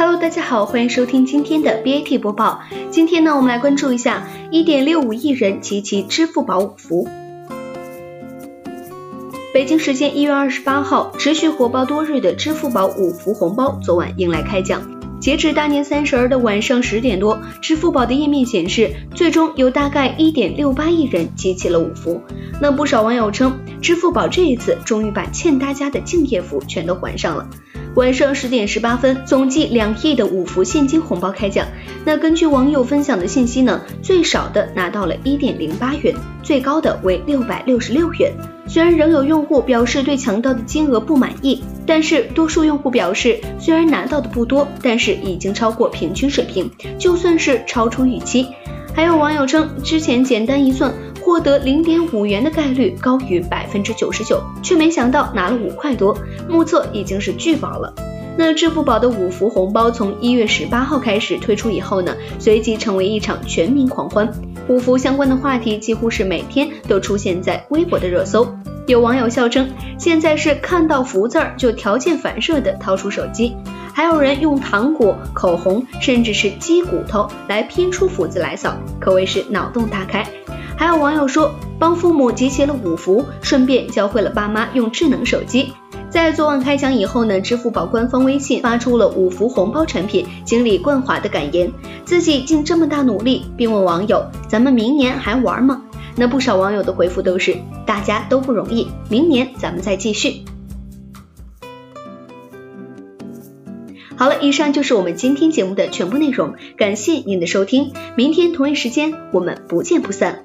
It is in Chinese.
Hello，大家好，欢迎收听今天的 BAT 播报。今天呢，我们来关注一下1.65亿人集齐支付宝五福。北京时间一月二十八号，持续火爆多日的支付宝五福红包昨晚迎来开奖。截至大年三十儿的晚上十点多，支付宝的页面显示，最终有大概一点六八亿人集齐了五福。那不少网友称，支付宝这一次终于把欠大家的敬业福全都还上了。晚上十点十八分，总计两亿的五福现金红包开奖。那根据网友分享的信息呢，最少的拿到了一点零八元，最高的为六百六十六元。虽然仍有用户表示对抢到的金额不满意，但是多数用户表示，虽然拿到的不多，但是已经超过平均水平，就算是超出预期。还有网友称，之前简单一算。获得零点五元的概率高于百分之九十九，却没想到拿了五块多，目测已经是巨宝了。那支付宝的五福红包从一月十八号开始推出以后呢，随即成为一场全民狂欢。五福相关的话题几乎是每天都出现在微博的热搜。有网友笑称，现在是看到福字儿就条件反射的掏出手机，还有人用糖果、口红，甚至是鸡骨头来拼出福字来扫，可谓是脑洞大开。还有网友说，帮父母集齐了五福，顺便教会了爸妈用智能手机。在昨晚开奖以后呢，支付宝官方微信发出了五福红包产品经理冠华的感言，自己尽这么大努力，并问网友：“咱们明年还玩吗？”那不少网友的回复都是：“大家都不容易，明年咱们再继续。”好了，以上就是我们今天节目的全部内容，感谢您的收听，明天同一时间我们不见不散。